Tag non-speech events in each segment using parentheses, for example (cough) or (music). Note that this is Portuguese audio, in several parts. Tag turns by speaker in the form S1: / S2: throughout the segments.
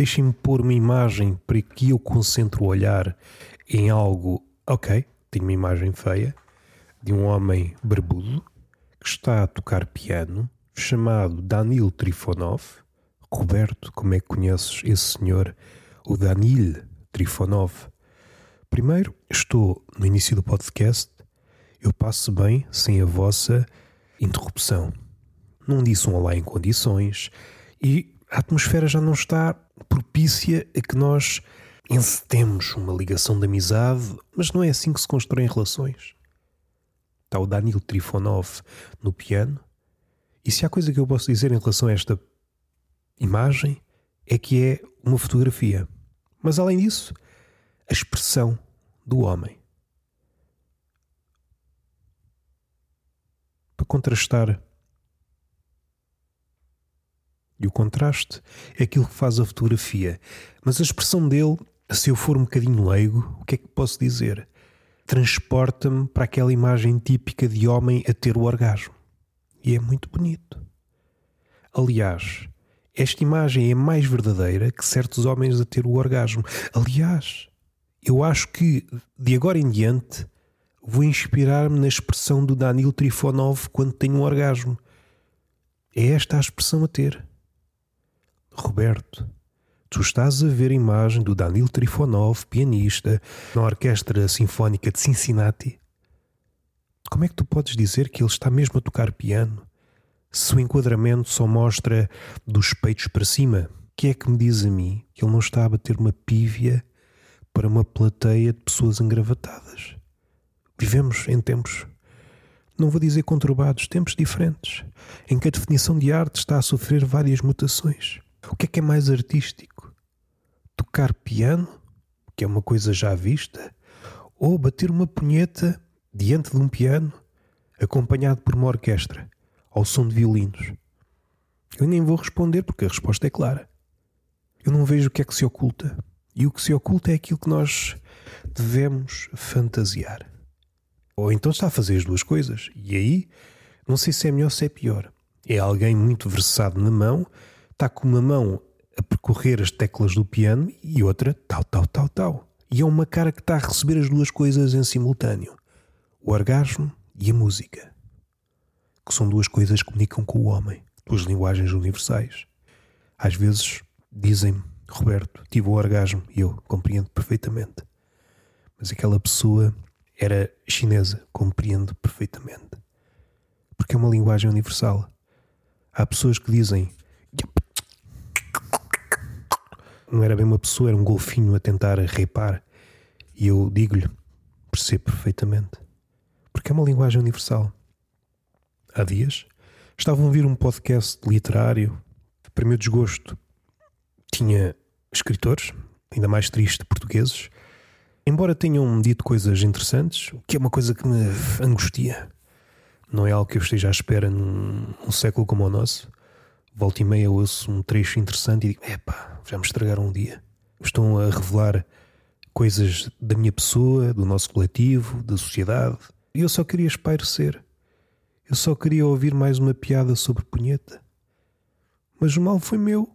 S1: Deixem-me pôr uma imagem para que eu concentre o olhar em algo. Ok, tenho uma imagem feia de um homem barbudo que está a tocar piano, chamado Danil Trifonov. Roberto, como é que conheces esse senhor? O Danil Trifonov. Primeiro, estou no início do podcast. Eu passo bem sem a vossa interrupção. Não disse um olá em condições e a atmosfera já não está propícia a que nós encetemos uma ligação de amizade, mas não é assim que se constroem relações. Está o Danilo Trifonov no piano, e se há coisa que eu posso dizer em relação a esta imagem, é que é uma fotografia. Mas além disso, a expressão do homem. Para contrastar e o contraste é aquilo que faz a fotografia. Mas a expressão dele, se eu for um bocadinho leigo, o que é que posso dizer? Transporta-me para aquela imagem típica de homem a ter o orgasmo. E é muito bonito. Aliás, esta imagem é mais verdadeira que certos homens a ter o orgasmo. Aliás, eu acho que de agora em diante vou inspirar-me na expressão do Danil Trifonov quando tenho um orgasmo. É esta a expressão a ter. Roberto, tu estás a ver a imagem do Danil Trifonov, pianista, na Orquestra Sinfónica de Cincinnati? Como é que tu podes dizer que ele está mesmo a tocar piano? Se o enquadramento só mostra dos peitos para cima, que é que me diz a mim que ele não está a bater uma pívia para uma plateia de pessoas engravatadas? Vivemos em tempos, não vou dizer conturbados, tempos diferentes, em que a definição de arte está a sofrer várias mutações. O que é que é mais artístico? Tocar piano, que é uma coisa já vista, ou bater uma punheta diante de um piano, acompanhado por uma orquestra, ao som de violinos? Eu nem vou responder porque a resposta é clara. Eu não vejo o que é que se oculta. E o que se oculta é aquilo que nós devemos fantasiar. Ou então está a fazer as duas coisas. E aí, não sei se é melhor ou se é pior. É alguém muito versado na mão está com uma mão a percorrer as teclas do piano e outra tal, tal, tal, tal. E é uma cara que está a receber as duas coisas em simultâneo: o orgasmo e a música. Que são duas coisas que comunicam com o homem, duas linguagens universais. Às vezes dizem-me, Roberto, tive o orgasmo e eu compreendo perfeitamente. Mas aquela pessoa era chinesa, compreendo perfeitamente. Porque é uma linguagem universal. Há pessoas que dizem não era bem uma pessoa, era um golfinho a tentar reipar. E eu digo-lhe, percebo perfeitamente. Porque é uma linguagem universal. Há dias estavam a ouvir um podcast literário. Para meu desgosto, tinha escritores, ainda mais triste, portugueses. Embora tenham dito coisas interessantes, o que é uma coisa que me angustia. Não é algo que eu esteja à espera num, num século como o nosso volta e meia ouço um trecho interessante e digo: epá, já me estragaram um dia. Estão a revelar coisas da minha pessoa, do nosso coletivo, da sociedade. E eu só queria espairecer. Eu só queria ouvir mais uma piada sobre punheta. Mas o mal foi meu.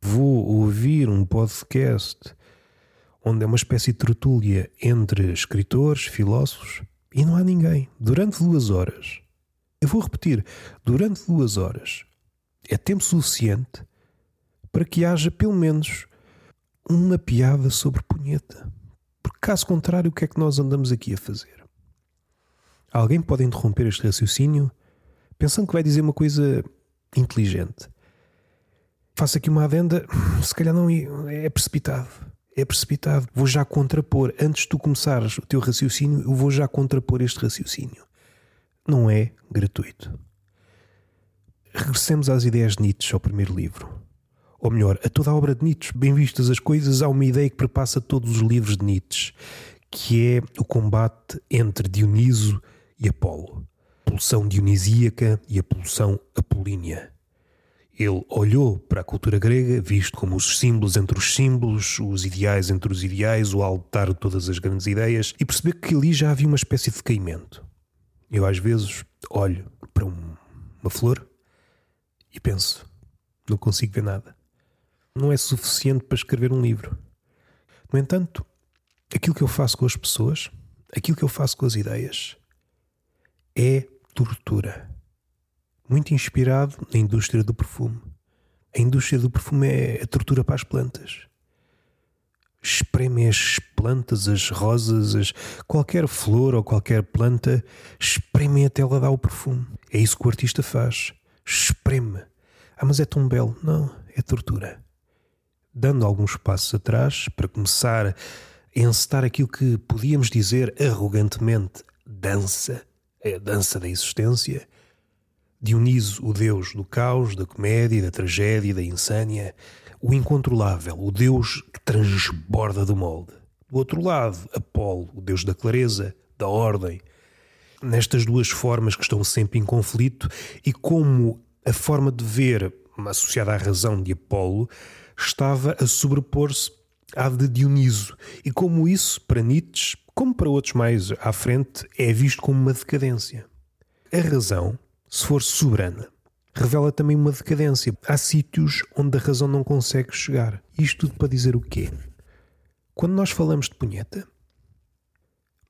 S1: Vou ouvir um podcast onde é uma espécie de tertúlia entre escritores, filósofos, e não há ninguém. Durante duas horas. Eu vou repetir: durante duas horas é tempo suficiente para que haja pelo menos uma piada sobre punheta. Porque caso contrário, o que é que nós andamos aqui a fazer? Alguém pode interromper este raciocínio pensando que vai dizer uma coisa inteligente. Faço aqui uma adenda, se calhar não é precipitado. É precipitado. Vou já contrapor. Antes de tu começares o teu raciocínio, eu vou já contrapor este raciocínio. Não é gratuito. Regressemos às ideias de Nietzsche, ao primeiro livro. Ou melhor, a toda a obra de Nietzsche. Bem vistas as coisas, há uma ideia que perpassa todos os livros de Nietzsche, que é o combate entre Dioniso e Apolo. A pulsão dionisíaca e a pulsão apolínea. Ele olhou para a cultura grega, visto como os símbolos entre os símbolos, os ideais entre os ideais, o altar de todas as grandes ideias, e percebeu que ali já havia uma espécie de caimento. Eu, às vezes, olho para um, uma flor e penso: não consigo ver nada. não é suficiente para escrever um livro. No entanto, aquilo que eu faço com as pessoas, aquilo que eu faço com as ideias, é tortura. Muito inspirado na indústria do perfume. A indústria do perfume é a tortura para as plantas. Espreme as plantas, as rosas, as, qualquer flor ou qualquer planta, espreme até ela dar o perfume. É isso que o artista faz. Espreme. Ah, mas é tão belo. Não, é tortura. Dando alguns passos atrás para começar a encetar aquilo que podíamos dizer arrogantemente dança, é a dança da existência Dioniso, o deus do caos, da comédia, da tragédia, da insânia, o incontrolável, o deus que transborda do molde. Do outro lado, Apolo, o deus da clareza, da ordem. Nestas duas formas que estão sempre em conflito e como a forma de ver, associada à razão de Apolo, estava a sobrepor-se à de Dioniso, e como isso, para Nietzsche, como para outros mais à frente, é visto como uma decadência. A razão se for soberana, revela também uma decadência. Há sítios onde a razão não consegue chegar. Isto tudo para dizer o quê? Quando nós falamos de punheta,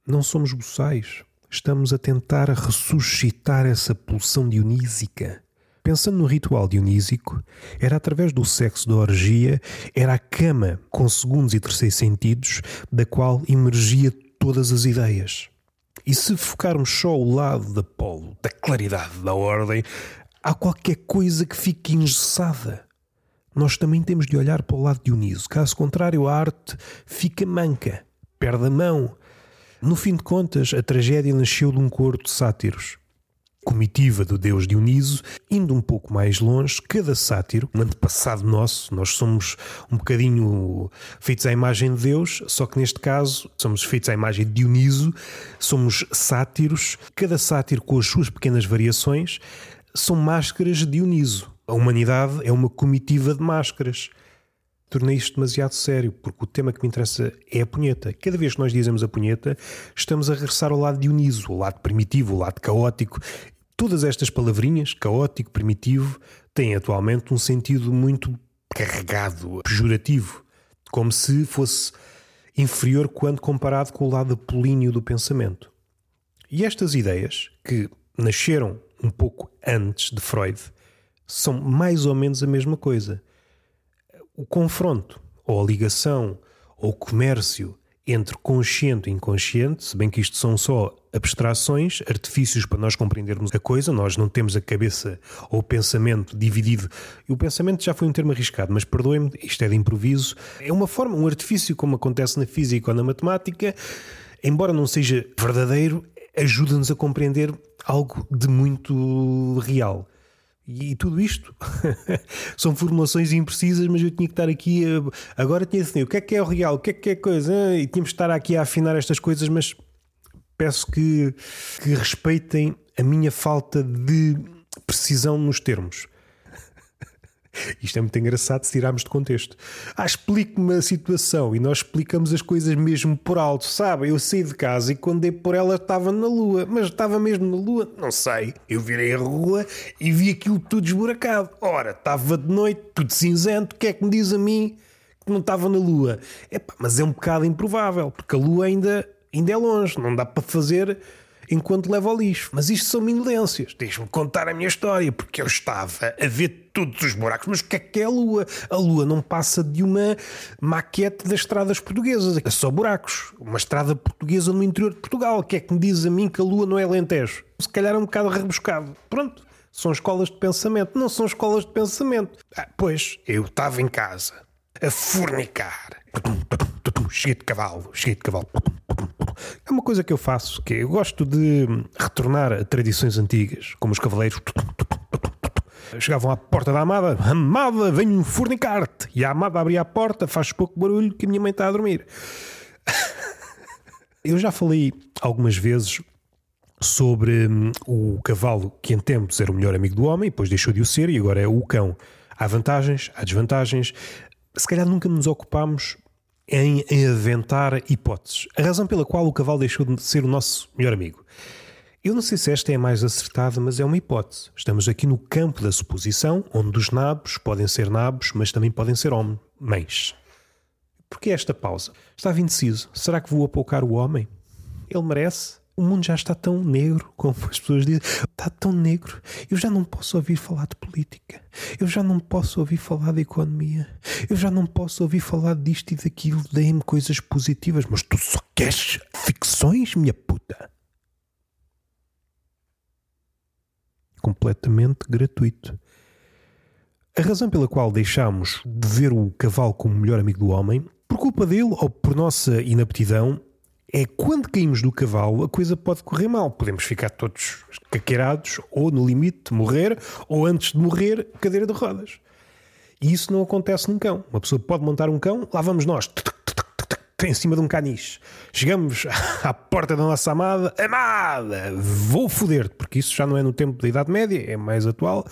S1: não somos boçais. Estamos a tentar ressuscitar essa pulsão dionísica. Pensando no ritual dionísico, era através do sexo da orgia, era a cama com segundos e terceiros sentidos da qual emergia todas as ideias. E se focarmos só o lado da polo, da claridade, da ordem, há qualquer coisa que fique engessada. Nós também temos de olhar para o lado de Uniso. Caso contrário, a arte fica manca, perde a mão. No fim de contas, a tragédia nasceu de um coro de sátiros comitiva do deus Dioniso, indo um pouco mais longe, cada sátiro, um antepassado nosso, nós somos um bocadinho feitos à imagem de Deus, só que neste caso somos feitos à imagem de Dioniso, somos sátiros, cada sátiro com as suas pequenas variações são máscaras de Dioniso. A humanidade é uma comitiva de máscaras tornei isto demasiado sério, porque o tema que me interessa é a punheta. Cada vez que nós dizemos a punheta, estamos a regressar ao lado Dioniso, ao lado primitivo, ao lado caótico, Todas estas palavrinhas, caótico, primitivo, têm atualmente um sentido muito carregado, pejorativo, como se fosse inferior quando comparado com o lado apolíneo do pensamento. E estas ideias, que nasceram um pouco antes de Freud, são mais ou menos a mesma coisa. O confronto, ou a ligação, ou o comércio entre consciente e inconsciente, se bem que isto são só abstrações, artifícios para nós compreendermos a coisa, nós não temos a cabeça ou o pensamento dividido. E o pensamento já foi um termo arriscado, mas perdoem-me, isto é de improviso. É uma forma, um artifício, como acontece na física ou na matemática, embora não seja verdadeiro, ajuda-nos a compreender algo de muito real. E, tudo isto (laughs) são formulações imprecisas, mas eu tinha que estar aqui. Agora tinha de o que é que é o real, o que é que é coisa, e tínhamos de estar aqui a afinar estas coisas, mas peço que, que respeitem a minha falta de precisão nos termos. Isto é muito engraçado se tirarmos de contexto. Ah, explique-me a situação e nós explicamos as coisas mesmo por alto. Sabe, eu saí de casa e quando dei por ela estava na lua, mas estava mesmo na lua? Não sei. Eu virei a rua e vi aquilo tudo esburacado. Ora, estava de noite, tudo cinzento. O que é que me diz a mim que não estava na lua? Epá, mas é um bocado improvável, porque a lua ainda, ainda é longe. Não dá para fazer enquanto leva ao lixo. Mas isto são minudências. Deixa-me contar a minha história, porque eu estava a ver todos os buracos. Mas o que é que é a Lua? A Lua não passa de uma maquete das estradas portuguesas. É só buracos. Uma estrada portuguesa no interior de Portugal. O que é que me diz a mim que a Lua não é lentejo? Se calhar é um bocado rebuscado. Pronto. São escolas de pensamento. Não são escolas de pensamento. Ah, pois, eu estava em casa a fornicar. Cheguei de cavalo, cheguei de cavalo. É uma coisa que eu faço, que eu gosto de retornar a tradições antigas, como os cavaleiros. Chegavam à porta da amada, amada, venho fornicar-te. E a amada abria a porta, faz pouco barulho que a minha mãe está a dormir. (laughs) Eu já falei algumas vezes sobre hum, o cavalo que em tempos era o melhor amigo do homem, depois deixou de o ser e agora é o cão. Há vantagens, há desvantagens. Se calhar nunca nos ocupámos em, aventar hipóteses. A razão pela qual o cavalo deixou de ser o nosso melhor amigo. Eu não sei se esta é a mais acertada, mas é uma hipótese. Estamos aqui no campo da suposição, onde os nabos podem ser nabos, mas também podem ser homens. Porquê esta pausa? Estava indeciso. Será que vou apoucar o homem? Ele merece? O mundo já está tão negro, como as pessoas dizem. Está tão negro. Eu já não posso ouvir falar de política. Eu já não posso ouvir falar de economia. Eu já não posso ouvir falar disto e daquilo. Deem-me coisas positivas. Mas tu só queres ficções, minha puta? completamente gratuito. A razão pela qual deixámos de ver o cavalo como melhor amigo do homem, por culpa dele ou por nossa inaptidão, é quando caímos do cavalo a coisa pode correr mal. Podemos ficar todos caqueirados, ou no limite morrer, ou antes de morrer, cadeira de rodas. E isso não acontece num cão. Uma pessoa pode montar um cão, lá vamos nós em cima de um caniche. Chegamos (laughs) à porta da nossa amada. Amada, vou foder-te, porque isso já não é no tempo da Idade Média, é mais atual.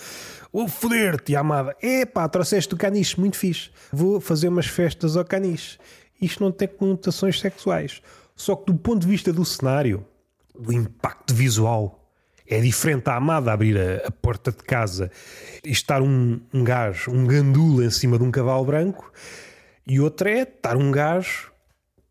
S1: Vou foder-te, amada. Epá, trouxeste o caniche, muito fixe. Vou fazer umas festas ao caniche. Isto não tem conotações sexuais. Só que do ponto de vista do cenário, do impacto visual, é diferente a amada abrir a, a, porta de casa e estar um, um gajo, um gandula em cima de um cavalo branco, e outra é estar um gajo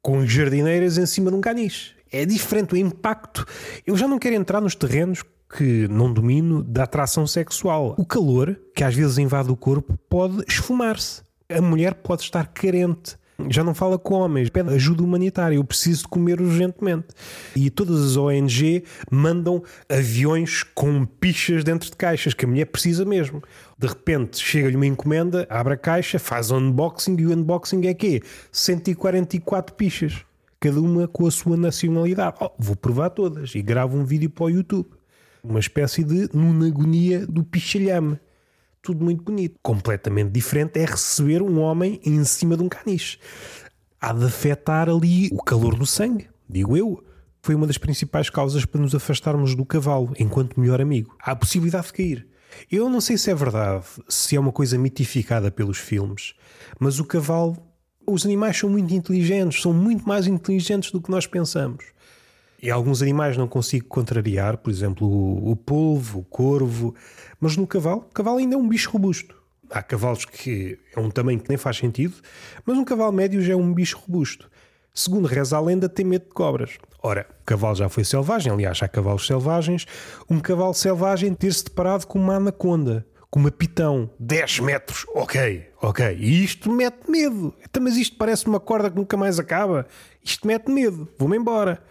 S1: com jardineiras em cima de um caniche. É diferente o impacto. Eu já não quero entrar nos terrenos que não domino da atração sexual. O calor, que às vezes invade o corpo, pode esfumar-se. A mulher pode estar carente. Já não fala com homens, pede ajuda humanitária. Eu preciso de comer urgentemente. E todas as ONG mandam aviões com pichas dentro de caixas, que a mulher precisa mesmo. De repente chega-lhe uma encomenda, abre a caixa, faz unboxing e o unboxing é quê? 144 pichas. Cada uma com a sua nacionalidade. Oh, vou provar todas e gravo um vídeo para o YouTube. Uma espécie de nunagonia do pichalhame tudo muito bonito. Completamente diferente é receber um homem em cima de um caniche. Há de afetar ali o calor do sangue, digo eu. Foi uma das principais causas para nos afastarmos do cavalo enquanto melhor amigo. Há a possibilidade de cair. Eu não sei se é verdade, se é uma coisa mitificada pelos filmes, mas o cavalo. Os animais são muito inteligentes, são muito mais inteligentes do que nós pensamos. E alguns animais não consigo contrariar, por exemplo, o, o polvo, o corvo, mas no cavalo, o cavalo ainda é um bicho robusto. Há cavalos que é um tamanho que nem faz sentido, mas um cavalo médio já é um bicho robusto. Segundo reza a lenda, tem medo de cobras. Ora, o cavalo já foi selvagem, aliás, há cavalos selvagens. Um cavalo selvagem ter-se deparado com uma anaconda, com uma pitão, 10 metros. Ok, ok. E isto mete medo. Então, mas isto parece uma corda que nunca mais acaba. Isto mete medo. Vou-me embora.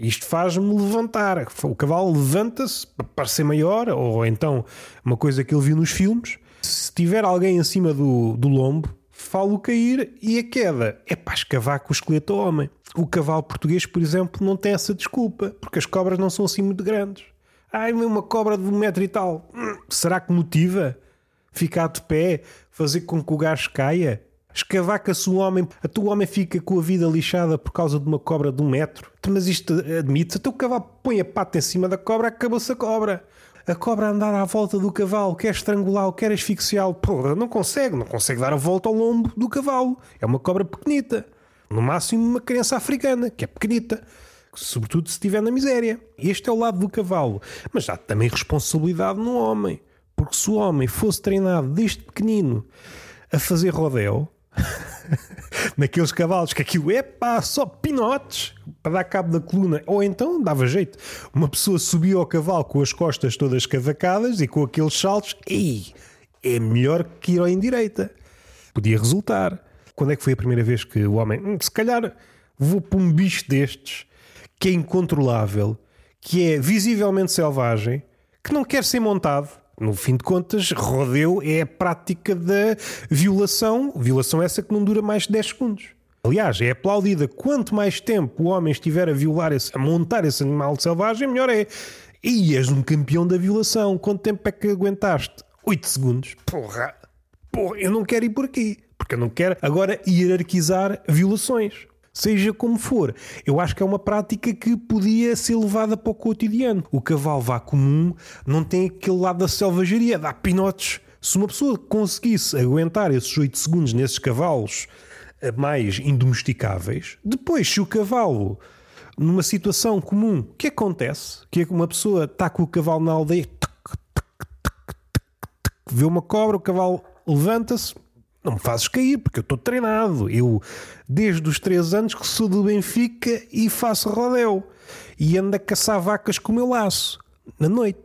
S1: Isto faz-me levantar. O cavalo levanta-se para parecer maior, ou então uma coisa que ele viu nos filmes. Se tiver alguém acima do, do lombo, falo cair e a queda é para escavar com o esqueleto ao homem. O cavalo português, por exemplo, não tem essa desculpa, porque as cobras não são assim muito grandes. Ai, uma cobra de um metro e tal. Hum, será que motiva? Ficar de pé, fazer com que o gajo caia? Escavaca-se um homem, a tua homem fica com a vida lixada por causa de uma cobra de um metro. Mas isto admite-se, até o cavalo põe a pata em cima da cobra, acabou-se a cobra. A cobra andar à volta do cavalo, quer estrangulá-lo, quer asfixiá-lo. Porra, não consegue, não consegue dar a volta ao lombo do cavalo. É uma cobra pequenita. No máximo uma criança africana, que é pequenita. Sobretudo se estiver na miséria. Este é o lado do cavalo. Mas há também responsabilidade no homem. Porque se o homem fosse treinado desde pequenino a fazer rodeo, (laughs) naqueles cavalos que aquilo é pá, só pinotes para dar cabo da coluna. Ou então dava jeito. Uma pessoa subia ao cavalo com as costas todas cavacadas e com aqueles saltos, e é melhor que ir ao indireita. Podia resultar. Quando é que foi a primeira vez que o homem, hum, se calhar vou para um bicho destes que é incontrolável, que é visivelmente selvagem, que não quer ser montado, no fim de contas, rodeu é a prática da violação, violação essa que não dura mais de 10 segundos. Aliás, é aplaudida. Quanto mais tempo o homem estiver a violar, esse, a montar esse animal selvagem, melhor é. E és um campeão da violação. Quanto tempo é que aguentaste? 8 segundos. Porra! Porra, eu não quero ir por aqui. Porque eu não quero agora hierarquizar violações seja como for. Eu acho que é uma prática que podia ser levada para o cotidiano. O cavalo vá comum não tem aquele lado da selvageria, dá pinotes. Se uma pessoa conseguisse aguentar esses 8 segundos nesses cavalos eh, mais indomesticáveis, depois, se o cavalo numa situação comum, o que acontece? Que é que uma pessoa está com o cavalo na aldeia, vê uma cobra, o cavalo levanta-se, não me fazes cair, porque eu estou treinado. Eu, desde os 3 anos, que sou do Benfica e faço rodel. E ando a caçar vacas com o meu laço, na noite.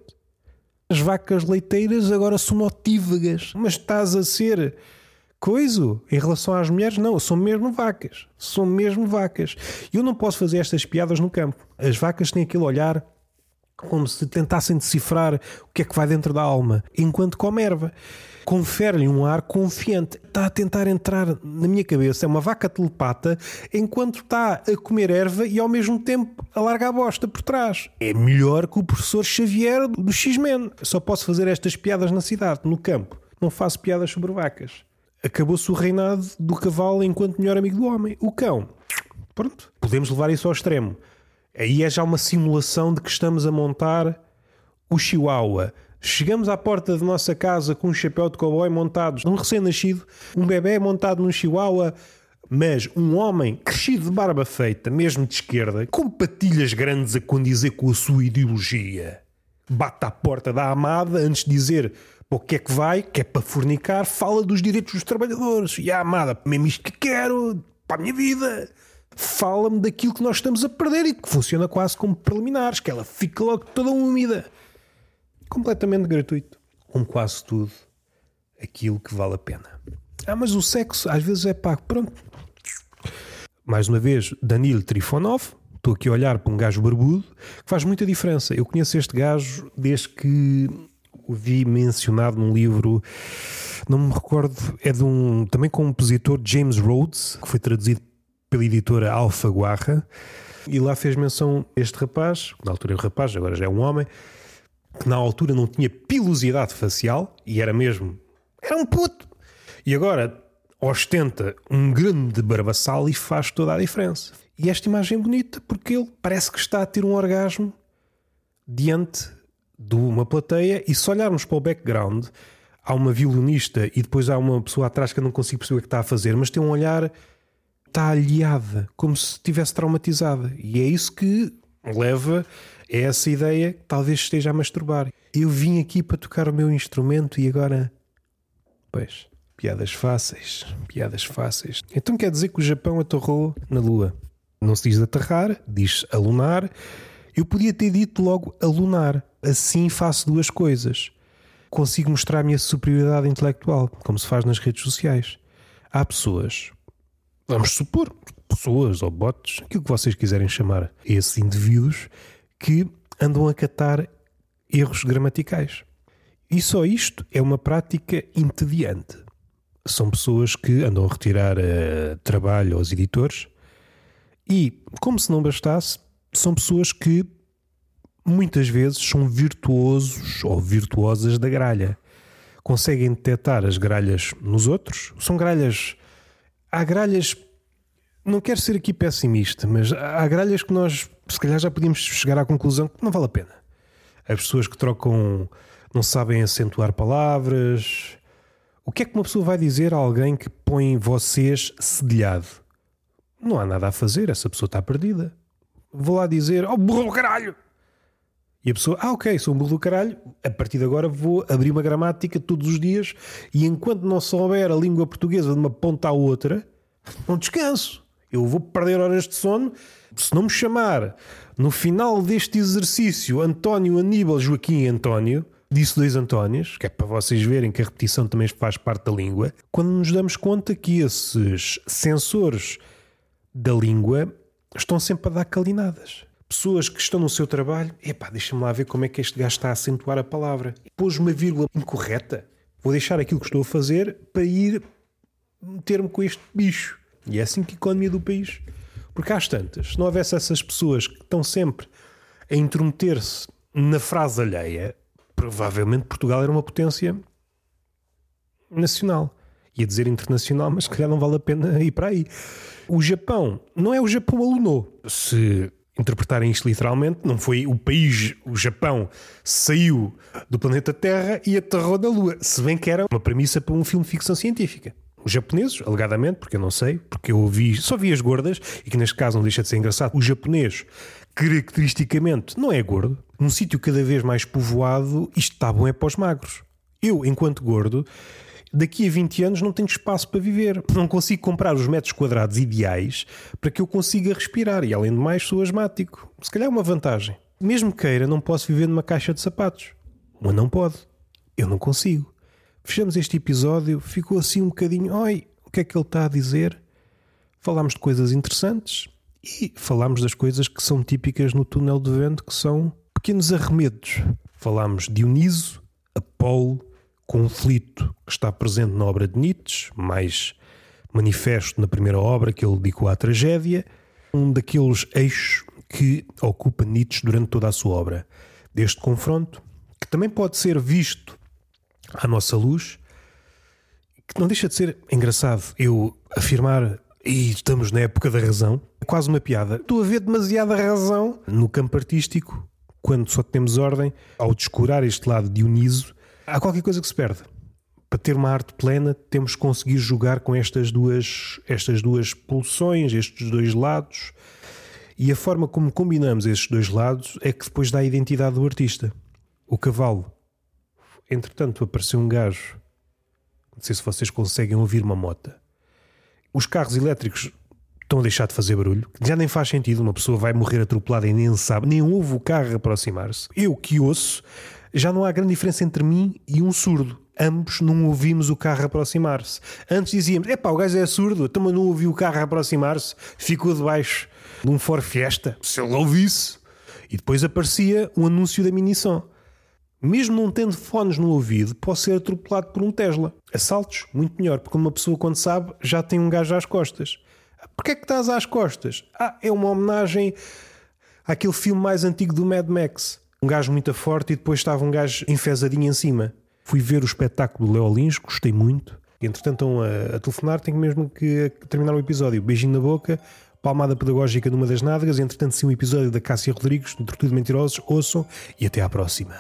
S1: As vacas leiteiras agora são notívagas, mas estás a ser coisa em relação às mulheres, não, são mesmo vacas. São mesmo vacas. Eu não posso fazer estas piadas no campo. As vacas têm aquele olhar como se tentassem decifrar o que é que vai dentro da alma, enquanto come erva. Confere-lhe um ar confiante. Está a tentar entrar na minha cabeça. É uma vaca telepata enquanto está a comer erva e ao mesmo tempo a a bosta por trás. É melhor que o professor Xavier do X-Men. Só posso fazer estas piadas na cidade, no campo. Não faço piadas sobre vacas. Acabou-se o reinado do cavalo enquanto melhor amigo do homem. O cão. Pronto. Podemos levar isso ao extremo. Aí é já uma simulação de que estamos a montar o Chihuahua. Chegamos à porta da nossa casa com um chapéu de cowboy montado num recém-nascido, um bebê montado num Chihuahua, mas um homem crescido de barba feita, mesmo de esquerda, com patilhas grandes a condizer com a sua ideologia. Bate à porta da amada antes de dizer para o que é que vai, que é para fornicar, fala dos direitos dos trabalhadores. E a amada, mesmo isto que quero, para a minha vida fala-me daquilo que nós estamos a perder e que funciona quase como preliminares, que ela fica logo toda úmida. Completamente gratuito. Como quase tudo aquilo que vale a pena. Ah, mas o sexo às vezes é pago. Pronto. Mais uma vez, Danilo Trifonov. Estou aqui a olhar para um gajo barbudo que faz muita diferença. Eu conheço este gajo desde que o vi mencionado num livro, não me recordo, é de um também compositor James Rhodes, que foi traduzido pela editora Alfaguarra, e lá fez menção este rapaz, que na altura é um rapaz, agora já é um homem, que na altura não tinha pilosidade facial, e era mesmo, era um puto, e agora ostenta um grande barbaçal e faz toda a diferença. E esta imagem é bonita porque ele parece que está a ter um orgasmo diante de uma plateia e se olharmos para o background há uma violinista e depois há uma pessoa atrás que eu não consigo perceber o que está a fazer, mas tem um olhar está aliada, como se estivesse traumatizada. E é isso que leva a essa ideia que talvez esteja a masturbar. Eu vim aqui para tocar o meu instrumento e agora. Pois, piadas fáceis, piadas fáceis. Então quer dizer que o Japão aterrou na Lua. Não se diz aterrar, diz alunar. Eu podia ter dito logo alunar. Assim faço duas coisas. Consigo mostrar a minha superioridade intelectual, como se faz nas redes sociais. Há pessoas vamos supor, pessoas ou bots, aquilo que vocês quiserem chamar, esses indivíduos que andam a catar erros gramaticais. E só isto é uma prática entediante. São pessoas que andam a retirar uh, trabalho aos editores e, como se não bastasse, são pessoas que muitas vezes são virtuosos ou virtuosas da gralha. Conseguem detectar as gralhas nos outros. São gralhas há gralhas. Não quero ser aqui pessimista, mas há gralhas que nós, se calhar, já podíamos chegar à conclusão que não vale a pena. As pessoas que trocam, não sabem acentuar palavras. O que é que uma pessoa vai dizer a alguém que põe vocês cedilhado? Não há nada a fazer, essa pessoa está perdida. Vou lá dizer, oh burro caralho! E a pessoa, ah, ok, sou um burro do caralho, a partir de agora vou abrir uma gramática todos os dias e enquanto não souber a língua portuguesa de uma ponta à outra, não descanso. Eu vou perder horas de sono. Se não me chamar no final deste exercício António Aníbal Joaquim António, disse dois Antónios, que é para vocês verem que a repetição também faz parte da língua, quando nos damos conta que esses sensores da língua estão sempre a dar calinadas pessoas que estão no seu trabalho, epá, deixa-me lá ver como é que este gajo está a acentuar a palavra. Pôs uma vírgula incorreta. Vou deixar aquilo que estou a fazer para ir meter-me com este bicho. E é assim que a economia do país. Porque às tantas, se não houvesse essas pessoas que estão sempre a intrometer-se na frase alheia, provavelmente Portugal era uma potência nacional. Ia dizer internacional, mas se calhar não vale a pena ir para aí. O Japão, não é o Japão alunou. Se interpretarem isto literalmente, não foi o país, o Japão, saiu do planeta Terra e aterrou na Lua. Se bem que era uma premissa para um filme de ficção científica. japoneses, alegadamente, porque eu não sei, porque eu ouvi, só vi as gordas, e que neste caso não deixa de ser engraçado. O japonês, caracteristicamente, não é gordo. Num sítio cada vez mais povoado, isto está bom é para os magros. Eu, enquanto gordo, daqui a 20 anos não tenho espaço para viver. Não consigo comprar os metros quadrados ideais para que eu consiga respirar. E além de mais, sou asmático. Se calhar é uma vantagem. Mesmo queira, não posso viver numa caixa de sapatos. Uma não pode. Eu não consigo. Fechamos este episódio, ficou assim um bocadinho. Oi, o que é que ele está a dizer? Falámos de coisas interessantes e falámos das coisas que são típicas no túnel de vento, que são pequenos arremedos. Falámos de Dioniso, Apolo, conflito que está presente na obra de Nietzsche, mais manifesto na primeira obra que ele dedicou à tragédia, um daqueles eixos que ocupa Nietzsche durante toda a sua obra. Deste confronto, que também pode ser visto à nossa luz, que não deixa de ser engraçado eu afirmar e estamos na época da razão, é quase uma piada. Estou a ver demasiada razão no campo artístico, quando só temos ordem, ao descurar este lado de Dioniso, há qualquer coisa que se perde. Para ter uma arte plena, temos que conseguir jogar com estas duas, estas duas pulsões, estes dois lados. E a forma como combinamos estes dois lados é que depois dá a identidade do artista. O cavalo entretanto apareceu um gajo. Não sei se vocês conseguem ouvir uma mota. Os carros elétricos estão a deixar de fazer barulho. Já nem faz sentido. Uma pessoa vai morrer atropelada e nem sabe, nem ouve o carro aproximar-se. Eu que ouço, já não há grande diferença entre mim e um surdo. Ambos não ouvimos o carro aproximar-se. Antes dizíamos: é pá, o gajo é surdo, também não ouviu o carro aproximar-se, ficou debaixo de um Ford Fiesta. Se ele ouvisse. E depois aparecia um anúncio da Minisom mesmo não tendo fones no ouvido, posso ser atropelado por um Tesla. Assaltos, muito melhor, porque uma pessoa, quando sabe, já tem um gajo às costas. Porquê é que estás às costas? Ah, é uma homenagem àquele filme mais antigo do Mad Max. Um gajo muito forte e depois estava um gajo enfesadinho em cima. Fui ver o espetáculo do Leo Lins, gostei muito. Entretanto, estão a, a telefonar, tenho mesmo que terminar o episódio. Beijinho na boca, palmada pedagógica numa das nádegas. Entretanto, sim, um episódio da Cássia Rodrigues, do Tortudo Mentirosos. Ouçam e até à próxima.